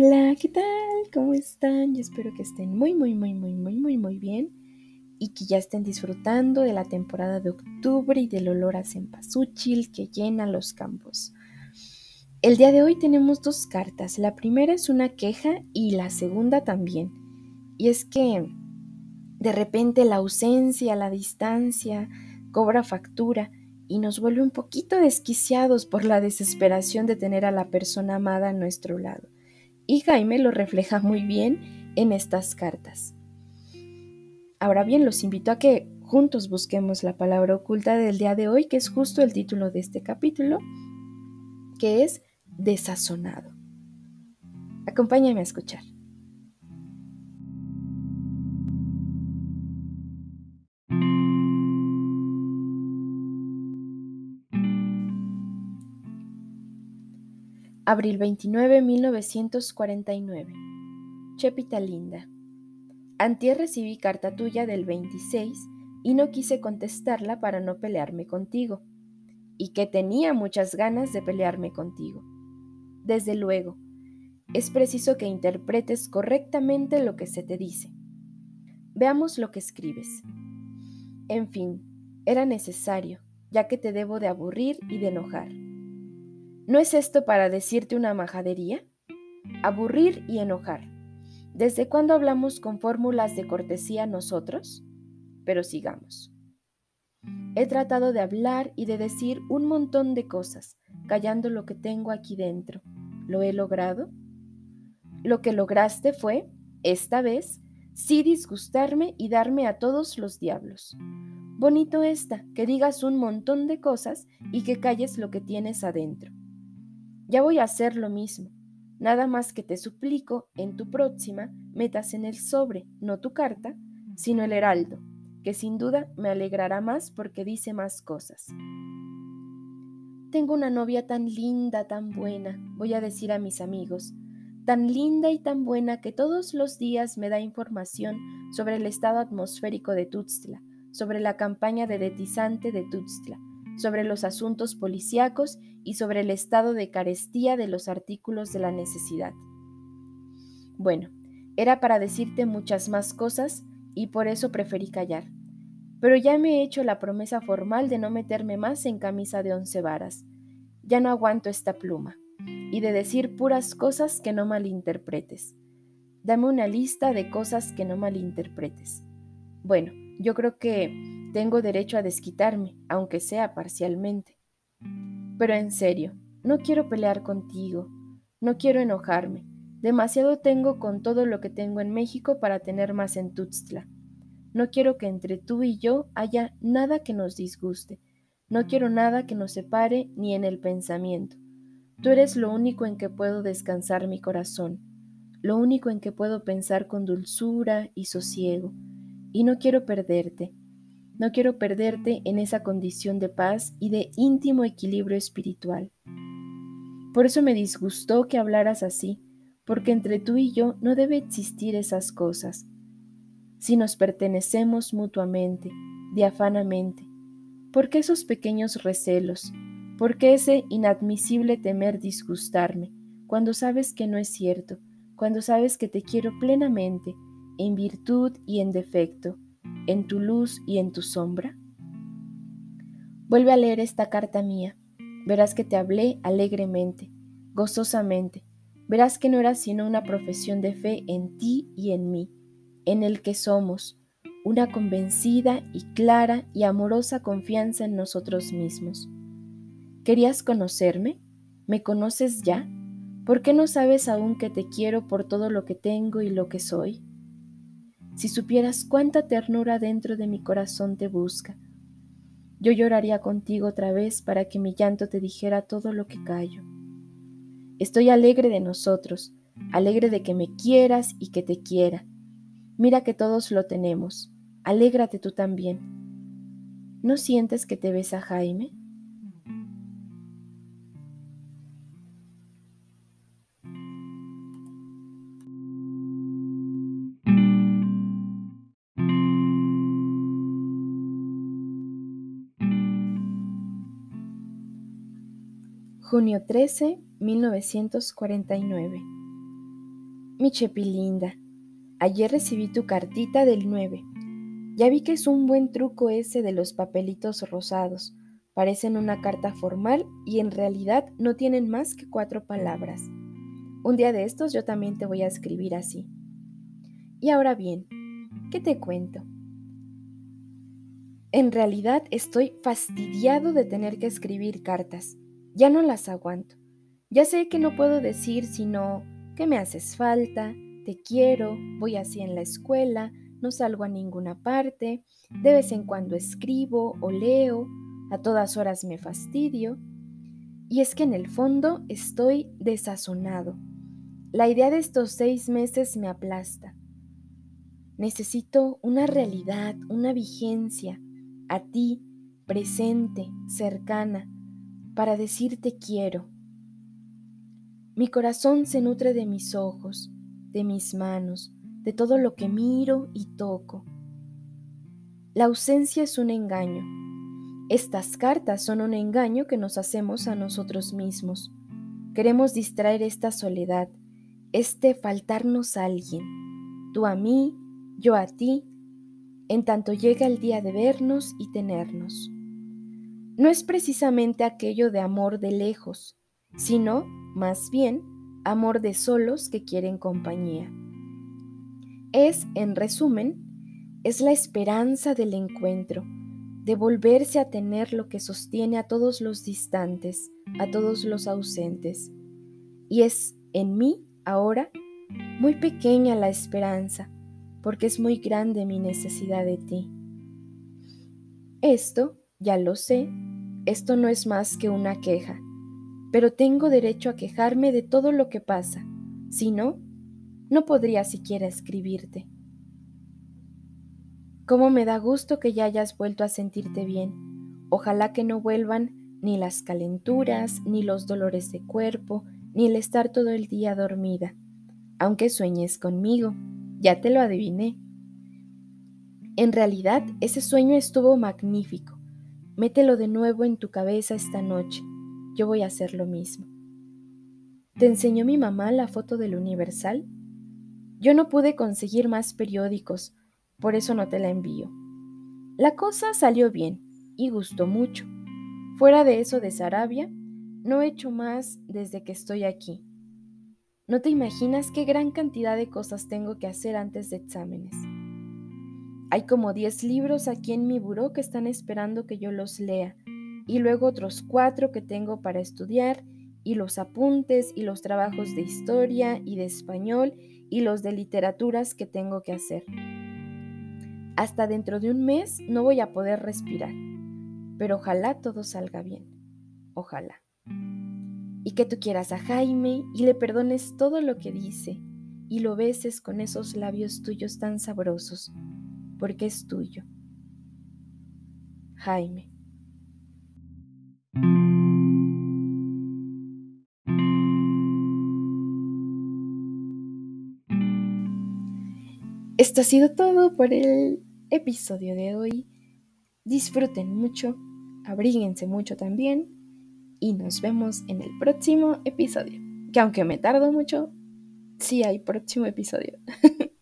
Hola, ¿qué tal? ¿Cómo están? Yo espero que estén muy, muy, muy, muy, muy, muy, muy bien y que ya estén disfrutando de la temporada de octubre y del olor a cempasúchil que llena los campos. El día de hoy tenemos dos cartas. La primera es una queja y la segunda también. Y es que de repente la ausencia, la distancia, cobra factura y nos vuelve un poquito desquiciados por la desesperación de tener a la persona amada a nuestro lado y Jaime lo refleja muy bien en estas cartas. Ahora bien, los invito a que juntos busquemos la palabra oculta del día de hoy, que es justo el título de este capítulo, que es desazonado. Acompáñame a escuchar. Abril 29, 1949. Chepita linda. Antier recibí carta tuya del 26 y no quise contestarla para no pelearme contigo. Y que tenía muchas ganas de pelearme contigo. Desde luego, es preciso que interpretes correctamente lo que se te dice. Veamos lo que escribes. En fin, era necesario, ya que te debo de aburrir y de enojar. ¿No es esto para decirte una majadería? Aburrir y enojar. ¿Desde cuándo hablamos con fórmulas de cortesía nosotros? Pero sigamos. He tratado de hablar y de decir un montón de cosas, callando lo que tengo aquí dentro. ¿Lo he logrado? Lo que lograste fue, esta vez, sí disgustarme y darme a todos los diablos. Bonito esta, que digas un montón de cosas y que calles lo que tienes adentro. Ya voy a hacer lo mismo. Nada más que te suplico, en tu próxima, metas en el sobre, no tu carta, sino el heraldo, que sin duda me alegrará más porque dice más cosas. Tengo una novia tan linda, tan buena, voy a decir a mis amigos, tan linda y tan buena que todos los días me da información sobre el estado atmosférico de Tuxtla, sobre la campaña de detizante de Tuxtla, sobre los asuntos policíacos y sobre el estado de carestía de los artículos de la necesidad. Bueno, era para decirte muchas más cosas y por eso preferí callar. Pero ya me he hecho la promesa formal de no meterme más en camisa de once varas. Ya no aguanto esta pluma. Y de decir puras cosas que no malinterpretes. Dame una lista de cosas que no malinterpretes. Bueno, yo creo que tengo derecho a desquitarme, aunque sea parcialmente. Pero en serio, no quiero pelear contigo, no quiero enojarme. Demasiado tengo con todo lo que tengo en México para tener más en Tuxtla. No quiero que entre tú y yo haya nada que nos disguste. No quiero nada que nos separe ni en el pensamiento. Tú eres lo único en que puedo descansar mi corazón, lo único en que puedo pensar con dulzura y sosiego. Y no quiero perderte. No quiero perderte en esa condición de paz y de íntimo equilibrio espiritual. Por eso me disgustó que hablaras así, porque entre tú y yo no debe existir esas cosas. Si nos pertenecemos mutuamente, diafanamente, ¿por qué esos pequeños recelos? ¿Por qué ese inadmisible temer disgustarme, cuando sabes que no es cierto, cuando sabes que te quiero plenamente, en virtud y en defecto, en tu luz y en tu sombra? Vuelve a leer esta carta mía. Verás que te hablé alegremente, gozosamente. Verás que no era sino una profesión de fe en ti y en mí, en el que somos, una convencida y clara y amorosa confianza en nosotros mismos. ¿Querías conocerme? ¿Me conoces ya? ¿Por qué no sabes aún que te quiero por todo lo que tengo y lo que soy? Si supieras cuánta ternura dentro de mi corazón te busca, yo lloraría contigo otra vez para que mi llanto te dijera todo lo que callo. Estoy alegre de nosotros, alegre de que me quieras y que te quiera. Mira que todos lo tenemos. Alégrate tú también. ¿No sientes que te ves a Jaime? Junio 13, 1949. Mi Chepi linda, ayer recibí tu cartita del 9. Ya vi que es un buen truco ese de los papelitos rosados. Parecen una carta formal y en realidad no tienen más que cuatro palabras. Un día de estos yo también te voy a escribir así. Y ahora bien, ¿qué te cuento? En realidad estoy fastidiado de tener que escribir cartas. Ya no las aguanto. Ya sé que no puedo decir sino que me haces falta, te quiero, voy así en la escuela, no salgo a ninguna parte, de vez en cuando escribo o leo, a todas horas me fastidio. Y es que en el fondo estoy desazonado. La idea de estos seis meses me aplasta. Necesito una realidad, una vigencia, a ti, presente, cercana, para decirte quiero. Mi corazón se nutre de mis ojos, de mis manos, de todo lo que miro y toco. La ausencia es un engaño. Estas cartas son un engaño que nos hacemos a nosotros mismos. Queremos distraer esta soledad, este faltarnos a alguien, tú a mí, yo a ti, en tanto llega el día de vernos y tenernos. No es precisamente aquello de amor de lejos, sino más bien amor de solos que quieren compañía. Es, en resumen, es la esperanza del encuentro, de volverse a tener lo que sostiene a todos los distantes, a todos los ausentes. Y es en mí, ahora, muy pequeña la esperanza, porque es muy grande mi necesidad de ti. Esto, ya lo sé, esto no es más que una queja, pero tengo derecho a quejarme de todo lo que pasa. Si no, no podría siquiera escribirte. Cómo me da gusto que ya hayas vuelto a sentirte bien. Ojalá que no vuelvan ni las calenturas, ni los dolores de cuerpo, ni el estar todo el día dormida. Aunque sueñes conmigo, ya te lo adiviné. En realidad, ese sueño estuvo magnífico. Mételo de nuevo en tu cabeza esta noche yo voy a hacer lo mismo. ¿Te enseñó mi mamá la foto del Universal? Yo no pude conseguir más periódicos, por eso no te la envío. La cosa salió bien y gustó mucho. Fuera de eso de Sarabia, no he hecho más desde que estoy aquí. No te imaginas qué gran cantidad de cosas tengo que hacer antes de exámenes. Hay como 10 libros aquí en mi buró que están esperando que yo los lea y luego otros cuatro que tengo para estudiar y los apuntes y los trabajos de historia y de español y los de literaturas que tengo que hacer. Hasta dentro de un mes no voy a poder respirar, pero ojalá todo salga bien. Ojalá. Y que tú quieras a Jaime y le perdones todo lo que dice y lo beses con esos labios tuyos tan sabrosos, porque es tuyo. Jaime. Esto ha sido todo por el episodio de hoy. Disfruten mucho, abríguense mucho también y nos vemos en el próximo episodio. Que aunque me tardo mucho, sí hay próximo episodio.